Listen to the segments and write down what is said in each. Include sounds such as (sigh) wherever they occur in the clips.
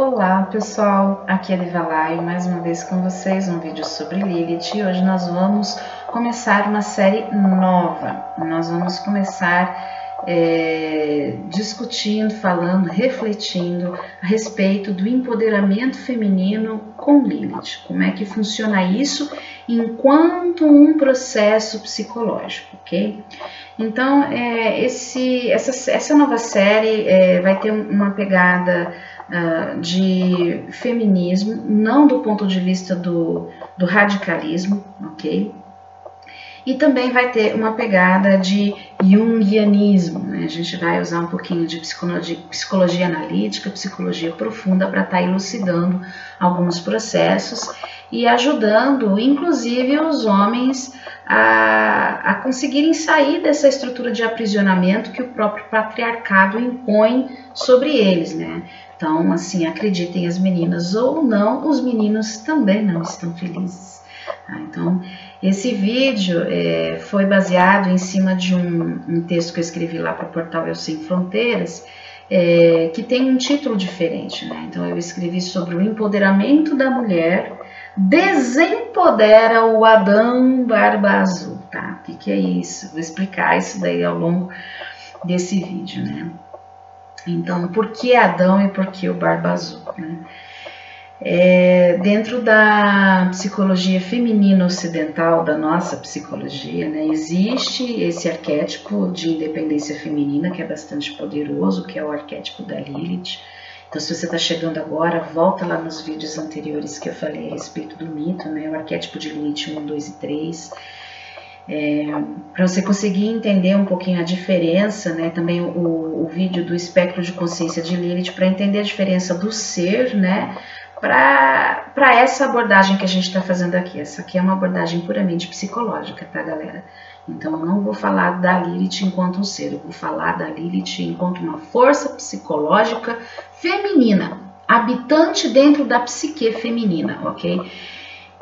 Olá pessoal, aqui é Livalai, mais uma vez com vocês um vídeo sobre Lilith e hoje nós vamos começar uma série nova. Nós vamos começar é, discutindo, falando, refletindo a respeito do empoderamento feminino com Lilith. Como é que funciona isso enquanto um processo psicológico, ok? Então, é, esse, essa, essa nova série é, vai ter uma pegada uh, de feminismo, não do ponto de vista do, do radicalismo, ok? E também vai ter uma pegada de jungianismo, né? A gente vai usar um pouquinho de psicologia, psicologia analítica, psicologia profunda para estar tá elucidando alguns processos e ajudando, inclusive, os homens a, a conseguirem sair dessa estrutura de aprisionamento que o próprio patriarcado impõe sobre eles, né? Então, assim, acreditem as meninas ou não, os meninos também não estão felizes. Tá? Então, esse vídeo é, foi baseado em cima de um, um, texto que eu escrevi lá para o portal Eu Sem Fronteiras, é, que tem um título diferente. Né? Então, eu escrevi sobre o empoderamento da mulher desempodera o Adão Barba Azul. Tá? O que, que é isso? Vou explicar isso daí ao longo desse vídeo. Né? Então, por que Adão e por que o Barba Azul? Né? É, dentro da psicologia feminina ocidental, da nossa psicologia, né, existe esse arquétipo de independência feminina que é bastante poderoso, que é o arquétipo da Lilith. Então, se você está chegando agora, volta lá nos vídeos anteriores que eu falei a respeito do mito, né, o arquétipo de Lilith 1, 2 e 3 é, para você conseguir entender um pouquinho a diferença, né, também o, o vídeo do espectro de consciência de Lilith, para entender a diferença do ser, né, para essa abordagem que a gente está fazendo aqui. Essa aqui é uma abordagem puramente psicológica, tá, galera? Então, eu não vou falar da Lilith enquanto um ser, eu vou falar da Lilith enquanto uma força psicológica feminina, habitante dentro da psique feminina, ok?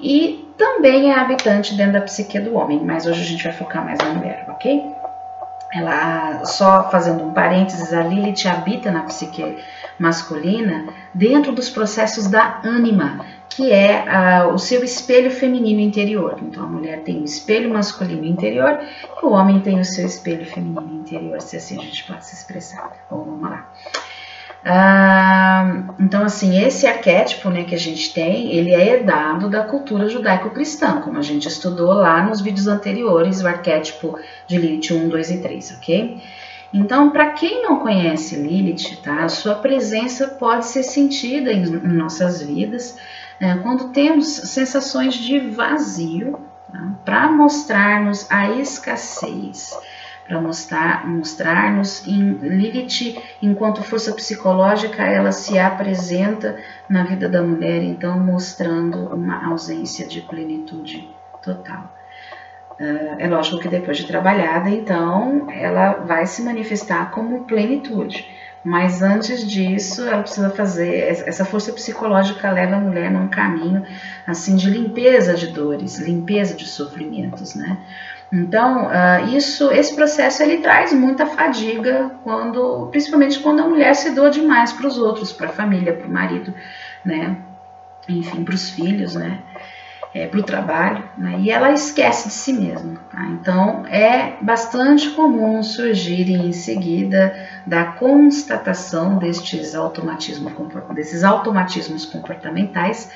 e também é habitante dentro da psique do homem, mas hoje a gente vai focar mais na mulher, ok? Ela, só fazendo um parênteses, a Lilith habita na psique masculina dentro dos processos da ânima, que é uh, o seu espelho feminino interior. Então a mulher tem o espelho masculino interior e o homem tem o seu espelho feminino interior, se assim a gente pode se expressar. Bom, vamos lá. Ah, então, assim, esse arquétipo né, que a gente tem, ele é herdado da cultura judaico-cristã, como a gente estudou lá nos vídeos anteriores, o arquétipo de Lilith 1, 2 e 3, ok? Então, para quem não conhece Lilith, tá, a sua presença pode ser sentida em, nossas vidas né, quando temos sensações de vazio, tá, para mostrar-nos a escassez para mostrar, mostrar-nos em Lilith, enquanto força psicológica, ela se apresenta na vida da mulher, então mostrando uma ausência de plenitude total. Uh, é lógico que depois de trabalhada, então, ela vai se manifestar como plenitude. Mas antes disso, ela precisa fazer essa força psicológica leva a mulher num caminho assim de limpeza de dores, limpeza de sofrimentos, né? Então, uh, isso, esse processo ele traz muita fadiga quando, principalmente quando a mulher se doa demais para os outros, para a família, para o marido, né? Enfim, para os filhos, né? É, para o trabalho, né? e ela esquece de si mesma. Tá? Então, é bastante comum surgir em seguida da constatação destes automatismos, desses automatismos comportamentais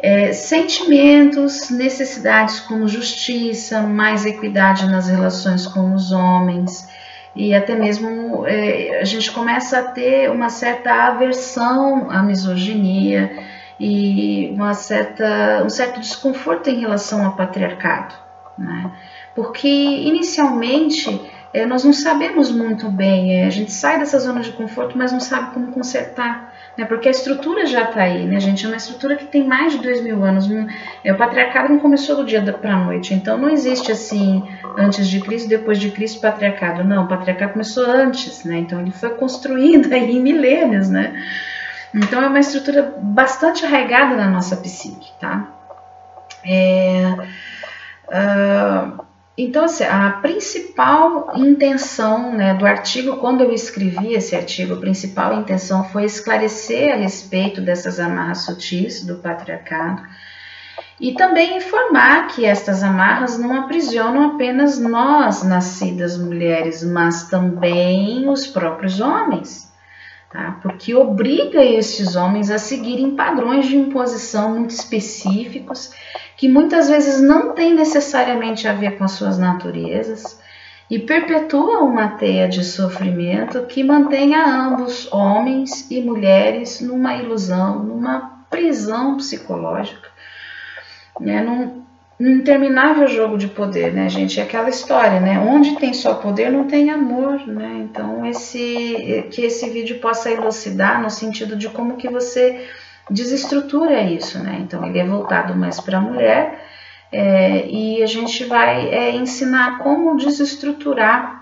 é, sentimentos, necessidades como justiça, mais equidade nas relações com os homens e até mesmo é, a gente começa a ter uma certa aversão à misoginia e uma certa, um certo desconforto em relação ao patriarcado, né? porque inicialmente é, nós não sabemos muito bem, é, a gente sai dessa zona de conforto, mas não sabe como consertar né? Porque a estrutura já está aí, né, gente? É uma estrutura que tem mais de dois mil anos. É, o patriarcado não começou do dia para a noite, então não existe assim antes de Cristo, depois de Cristo, patriarcado. Não, o patriarcado começou antes, né? Então ele foi construído (laughs) aí em milênios, né? Então é uma estrutura bastante arraigada na nossa psique, tá? É, uh, então, assim, a principal intenção né, do artigo, quando eu escrevi esse artigo, a principal intenção foi esclarecer a respeito dessas amarras sutis do patriarcado e também informar que estas amarras não aprisionam apenas nós, nascidas mulheres, mas também os próprios homens, tá? porque obriga estes homens a seguirem padrões de imposição muito específicos que muitas vezes não têm necessariamente a ver com as suas naturezas e perpetua uma teia de sofrimento que mantém a ambos, homens e mulheres, numa ilusão, numa prisão psicológica, né, num, num interminável jogo de poder, né, gente? É aquela história, né? Onde tem só poder, não tem amor, né? Então, esse, que esse vídeo possa elucidar no sentido de como que você desestrutura isso, né? Então ele é voltado mais para a mulher é, e a gente vai é, ensinar como desestruturar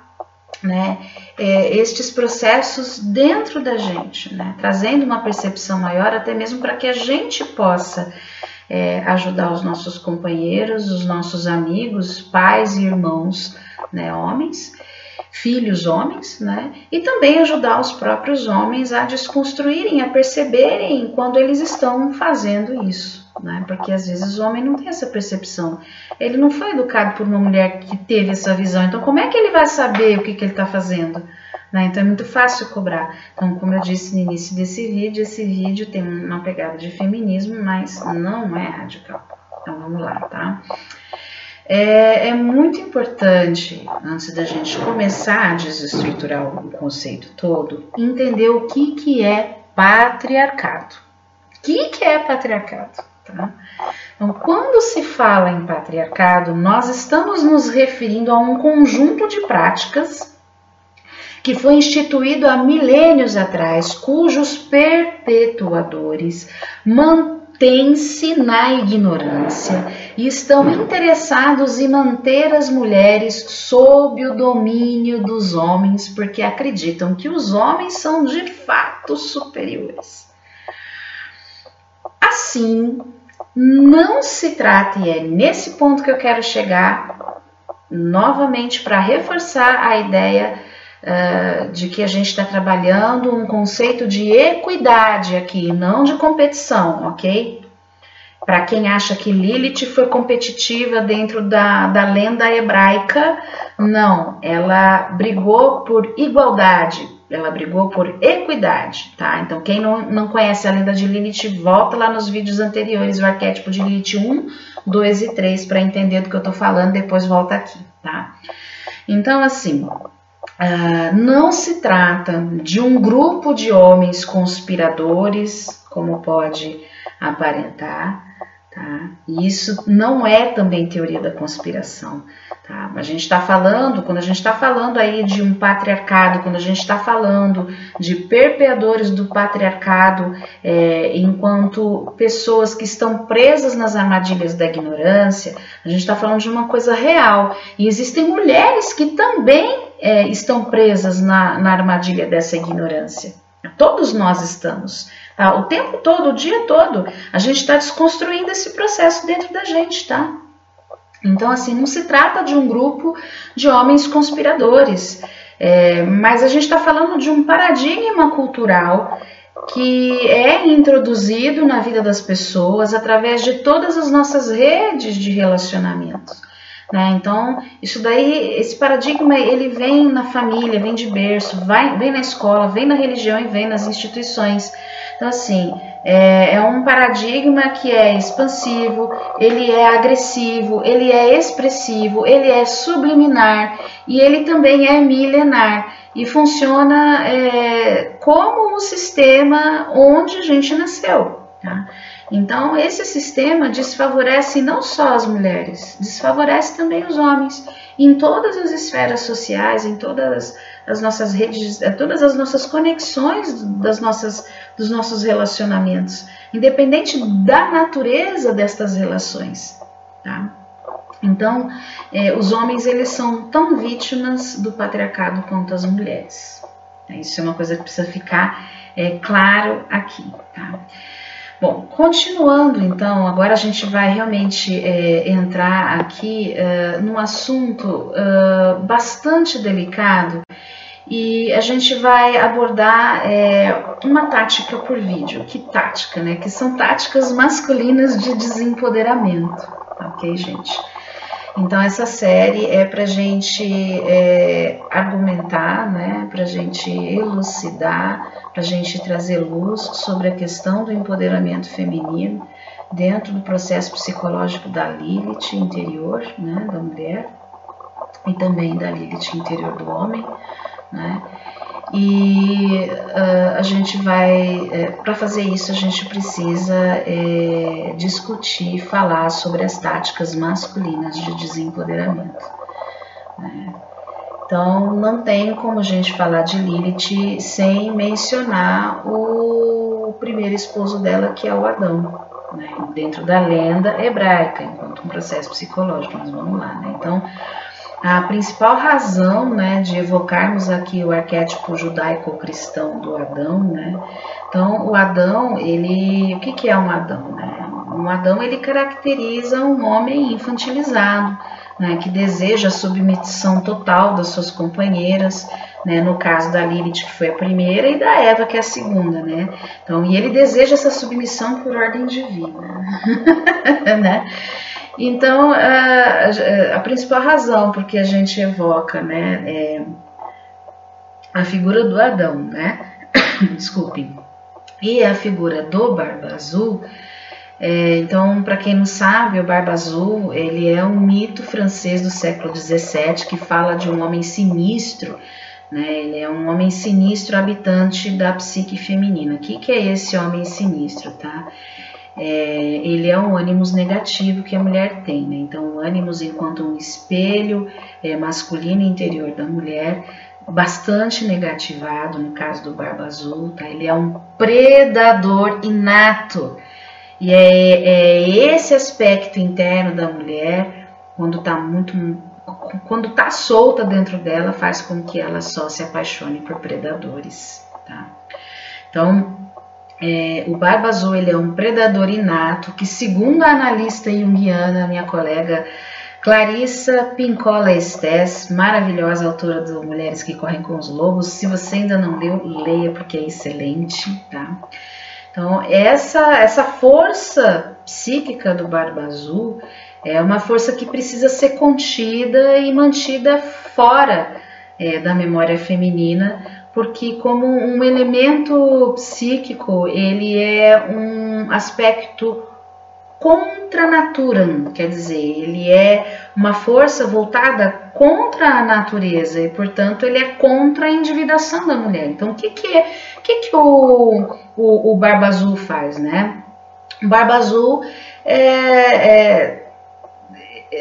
né, é, estes processos dentro da gente, né, trazendo uma percepção maior, até mesmo para que a gente possa é, ajudar os nossos companheiros, os nossos amigos, pais e irmãos, né, homens, filhos homens, né? E também ajudar os próprios homens a desconstruírem, a perceberem quando eles estão fazendo isso, né? Porque às vezes o homem não tem essa percepção. Ele não foi educado por uma mulher que teve essa visão. Então, como é que ele vai saber o que, que ele está fazendo? Né? Então, é muito fácil cobrar. Então, como eu disse no início desse vídeo, esse vídeo tem uma pegada de feminismo, mas não é radical. Então, vamos lá, tá? É, é, muito importante, antes da gente começar a desestruturar o conceito todo, entender o que, que é patriarcado. O que, que é patriarcado? Tá? Então, quando se fala em patriarcado, nós estamos nos referindo a um conjunto de práticas que foi instituído há milênios atrás, cujos perpetuadores mantêm-se na ignorância e estão interessados em manter as mulheres sob o domínio dos homens, porque acreditam que os homens são de fato superiores. Assim, não se trata, e é nesse ponto que eu quero chegar novamente para reforçar a ideia uh, de que a gente está trabalhando um conceito de equidade aqui, não de competição, ok? Para quem acha que Lilith foi competitiva dentro da, da lenda hebraica, não, ela brigou por igualdade, ela brigou por equidade, tá? Então, quem não, não conhece a lenda de Lilith, volta lá nos vídeos anteriores, o arquétipo de Lilith 1, 2 e 3, para entender do que eu tô falando, depois volta aqui, tá? Então, assim, uh, não se trata de um grupo de homens conspiradores, como pode aparentar, Tá? E isso não é também teoria da conspiração. Tá? A gente está falando, quando a gente está falando aí de um patriarcado, quando a gente está falando de perpeadores do patriarcado, é, enquanto pessoas que estão presas nas armadilhas da ignorância, a gente está falando de uma coisa real. E existem mulheres que também é, estão presas na, na armadilha dessa ignorância. Todos nós estamos. Tá? O tempo todo, o dia todo, a gente está desconstruindo esse processo dentro da gente, tá? Então, assim, não se trata de um grupo de homens conspiradores, é, mas a gente está falando de um paradigma cultural que é introduzido na vida das pessoas através de todas as nossas redes de relacionamentos. Né? Então, isso daí, esse paradigma, ele vem na família, vem de berço, vai, vem na escola, vem na religião e vem nas instituições. Então, assim, é, é, um paradigma que é expansivo, ele é agressivo, ele é expressivo, ele é subliminar e ele também é milenar e funciona é, como um sistema onde a gente nasceu. Tá? Então, esse sistema desfavorece não só as mulheres, desfavorece também os homens em todas as esferas sociais, em todas as nossas redes, eh, todas as nossas conexões das nossas, dos nossos relacionamentos, independente da natureza destas relações. Tá? Então, eh, os homens eles são tão vítimas do patriarcado quanto as mulheres. Isso é uma coisa que precisa ficar eh, claro aqui. Tá? Bom, continuando então, agora a gente vai realmente é, entrar aqui é, num assunto é, bastante delicado e a gente vai abordar é, uma tática por vídeo. Que tática, né? Que são táticas masculinas de desempoderamento, ok, gente? Então essa série é para gente é, argumentar, né? Para gente elucidar para a gente trazer luz sobre a questão do empoderamento feminino dentro do processo psicológico da Lilith interior, né, da mulher, e também da Lilith interior do homem, né? E uh, a gente vai, é, para fazer isso, a gente precisa é, discutir, falar sobre as táticas masculinas de desempoderamento. Né? Então, não tem como a gente falar de Lilith sem mencionar o primeiro esposo dela, que é o Adão, né? dentro da lenda hebraica, enquanto um processo psicológico. Mas vamos lá, né? Então, a principal razão né, de evocarmos aqui o arquétipo judaico-cristão do Adão, né? Então, o Adão, ele, o que, que é um Adão? Né? Um Adão, ele caracteriza um homem infantilizado, né, que deseja a submissão total das suas companheiras, né, no caso da Lilith, que foi a primeira, e da Eva, que é a segunda, né? Então, e ele deseja essa submissão por ordem divina, (laughs) né? Então, a, a, principal razão por que a gente evoca, né, é a figura do Adão, né? (coughs) Desculpem. E a figura do Barba Azul é, então, para quem não sabe, o Barba Azul ele é um mito francês do século XVII que fala de um homem sinistro. Né? Ele é um homem sinistro habitante da psique feminina. O que, que é esse homem sinistro? Tá? É, ele é um ânimos negativo que a mulher tem. Né? Então, o ânimos enquanto um espelho é, masculino interior da mulher, bastante negativado no caso do Barba Azul. Tá? Ele é um predador inato. E é, é esse aspecto interno da mulher, quando está muito quando está solta dentro dela, faz com que ela só se apaixone por predadores. Tá? Então, é, o Barba Azul ele é um predador inato que, segundo a analista junguiana, minha colega Clarissa Pincola Estes, maravilhosa autora do Mulheres que Correm com os Lobos, se você ainda não leu, leia porque é excelente. Tá? Então, essa, essa força psíquica do Barba Azul é uma força que precisa ser contida e mantida fora é, da memória feminina, porque como um elemento psíquico, ele é um aspecto contra natura, quer dizer, ele é uma força voltada contra a natureza e, portanto, ele é contra a individuação da mulher. Então, o que, que é que, que o, o, o Barba Azul faz, né? O Barba Azul é, é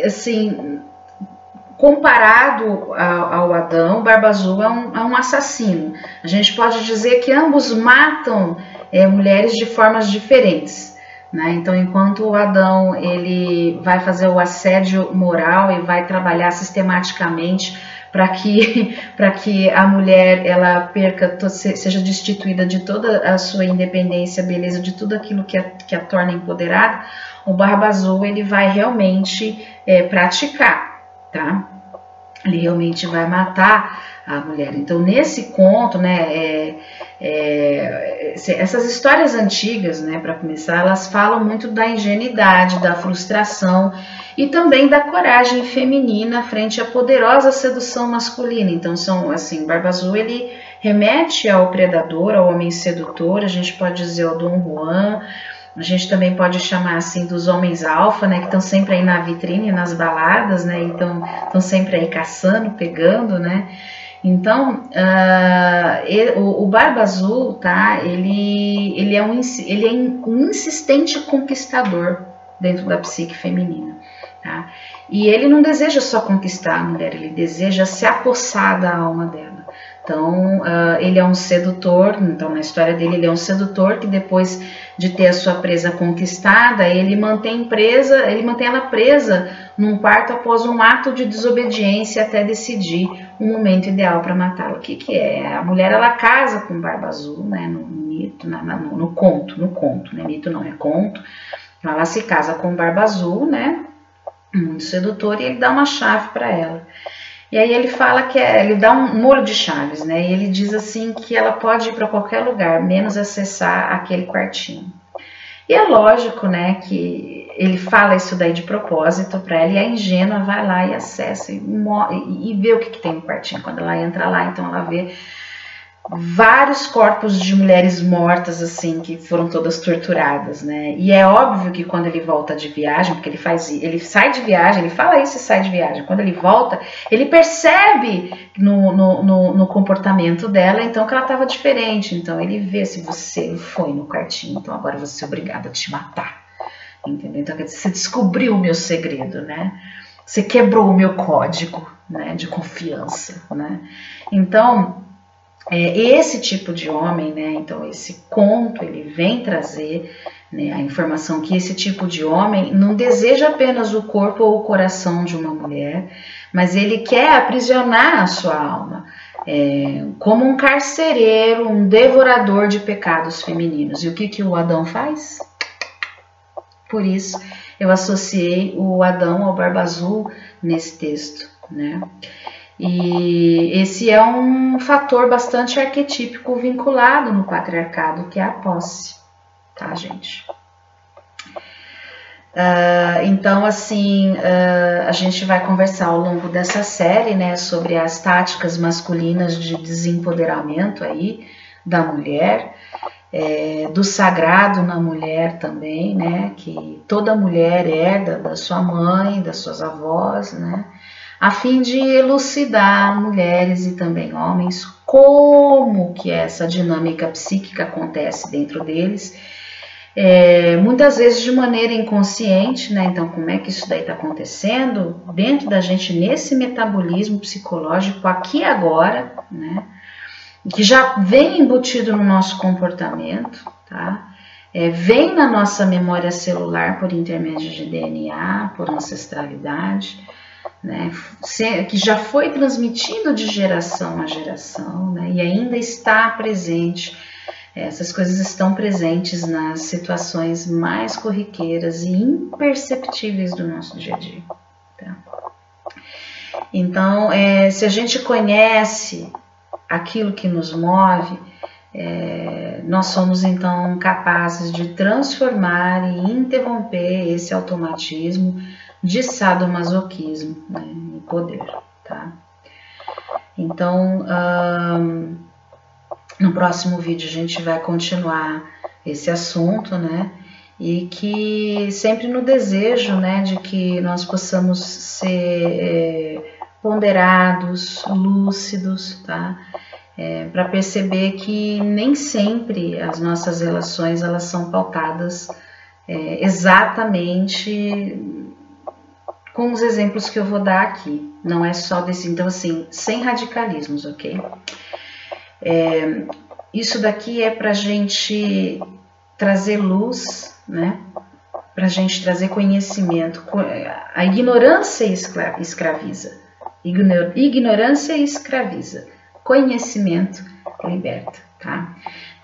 assim, comparado ao, ao, Adão, Barba Azul é um, é um, assassino. A gente pode dizer que ambos matam é, mulheres de formas diferentes. Né? Então, enquanto o Adão ele vai fazer o assédio moral e vai trabalhar sistematicamente para que, (laughs) que a mulher ela perca, seja destituída de toda a sua independência, beleza, de tudo aquilo que a, que a torna empoderada, o Barba Azul ele vai realmente é, praticar, tá? Ele realmente vai matar a mulher. Então, nesse conto, né, é, é, essas histórias antigas, né, para começar, elas falam muito da ingenuidade, da frustração e também da coragem feminina frente à poderosa sedução masculina. Então, são assim, Barba Azul ele remete ao predador, ao homem sedutor, a gente pode dizer o Dom Juan, a gente também pode chamar assim dos homens alfa, né, que estão sempre aí na vitrine, nas baladas, né, então estão sempre aí caçando, pegando, né. Então, uh, ele, o, o, Barba Azul, tá, ele, ele, é um, ele é um insistente conquistador dentro da psique feminina. Tá? E ele não deseja só conquistar a mulher, ele deseja se apossar da alma dela. Então, uh, ele é um sedutor, então na história dele, ele é um sedutor que depois de ter a sua presa conquistada, ele mantém presa, ele mantém ela presa num quarto após um ato de desobediência até decidir um momento ideal para matá-la. O que, que é? A mulher ela casa com Barba Azul, né, no mito, na, no, no, conto, no conto, né? Mito não é conto. Ela se casa com o Barba Azul, né? Muito sedutor, e ele dá uma chave para ela. E aí ele fala que é, ele dá um molho de chaves, né? E ele diz assim que ela pode ir para qualquer lugar, menos acessar aquele quartinho. E é lógico, né, que ele fala isso daí de propósito para ela e a ingênua vai lá e acessa e, e, vê o que, que tem no quartinho. Quando ela entra lá, então ela vê vários corpos de mulheres mortas, assim, que foram todas torturadas, né? E é óbvio que quando ele volta de viagem, porque ele faz, ele sai de viagem, ele fala isso e sai de viagem. Quando ele volta, ele percebe no, no, no, no comportamento dela, então, que ela estava diferente. Então, ele vê se você foi no quartinho, então agora você é obrigado a te matar. Entendeu? Então, você descobriu o meu segredo, né? Você quebrou o meu código, né, de confiança, né? Então, é, esse tipo de homem, né, então esse conto ele vem trazer né, a informação que esse tipo de homem não deseja apenas o corpo ou o coração de uma mulher, mas ele quer aprisionar a sua alma. É, como um carcereiro, um devorador de pecados femininos. E o que, que o Adão faz? Por isso eu associei o Adão ao Barba Azul nesse texto. Né? E esse é um fator bastante arquetípico vinculado no patriarcado, que é a posse, tá, gente? Uh, então, assim, uh, a gente vai conversar ao longo dessa série, né, sobre as táticas masculinas de desempoderamento aí da mulher, é, do sagrado na mulher também, né, que toda mulher herda da sua mãe, das suas avós, né, a fim de elucidar mulheres e também homens como que essa dinâmica psíquica acontece dentro deles, é, muitas vezes de maneira inconsciente, né? Então, como é que isso daí está acontecendo dentro da gente nesse metabolismo psicológico aqui agora, né? Que já vem embutido no nosso comportamento, tá? É, vem na nossa memória celular por intermédio de DNA, por ancestralidade né, que já foi transmitido de geração a geração né, e ainda está presente. Essas coisas estão presentes nas situações mais corriqueiras e imperceptíveis do nosso dia a dia. Tá? Então, é, se a gente conhece aquilo que nos move, é, nós somos então capazes de transformar e interromper esse automatismo de sadomasoquismo né, e poder, tá? Então, um, no próximo vídeo a gente vai continuar esse assunto, né? E que sempre no desejo, né, de que nós possamos ser é, ponderados, lúcidos, tá? É, para perceber que nem sempre as nossas relações elas são pautadas é, exatamente com os exemplos que eu vou dar aqui. Não é só desse, então assim, sem radicalismos, ok? É, isso daqui é para gente trazer luz, né? Para gente trazer conhecimento. A ignorância escraviza. Ignorância escraviza. Conhecimento liberta, tá?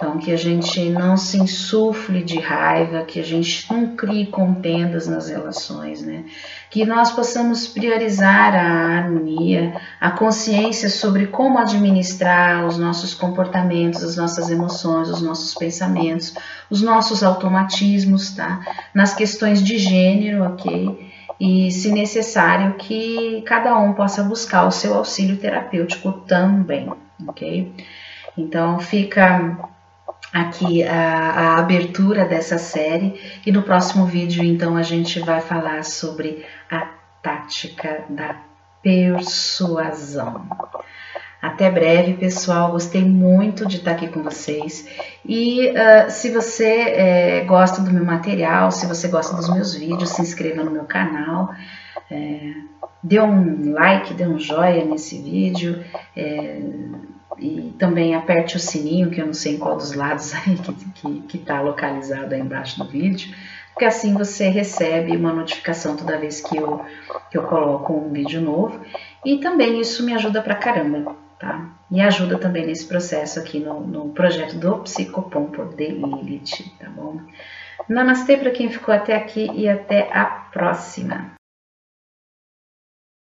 Então, que a gente não se insufle de raiva, que a gente não crie contendas nas relações, né? Que nós possamos priorizar a harmonia, a consciência sobre como administrar os nossos comportamentos, as nossas emoções, os nossos pensamentos, os nossos automatismos, tá? Nas questões de gênero, ok? E, se necessário, que cada um possa buscar o seu auxílio terapêutico também, ok? Então, fica aqui a, a, abertura dessa série e no próximo vídeo então a gente vai falar sobre a tática da persuasão. Até breve, pessoal. Gostei muito de estar aqui com vocês. E uh, se você é, gosta do meu material, se você gosta dos meus vídeos, se inscreva no meu canal. É, dê um like, dê um joinha nesse vídeo. E também aperte o sininho, que eu não sei em qual dos lados (laughs) aí que está localizado aí embaixo do vídeo, porque assim você recebe uma notificação toda vez que eu, que eu coloco um vídeo novo. E também isso me ajuda pra caramba, tá? E ajuda também nesse processo aqui no, no projeto do Psicopompo de Lilith, tá bom? Namastê para quem ficou até aqui e até a próxima!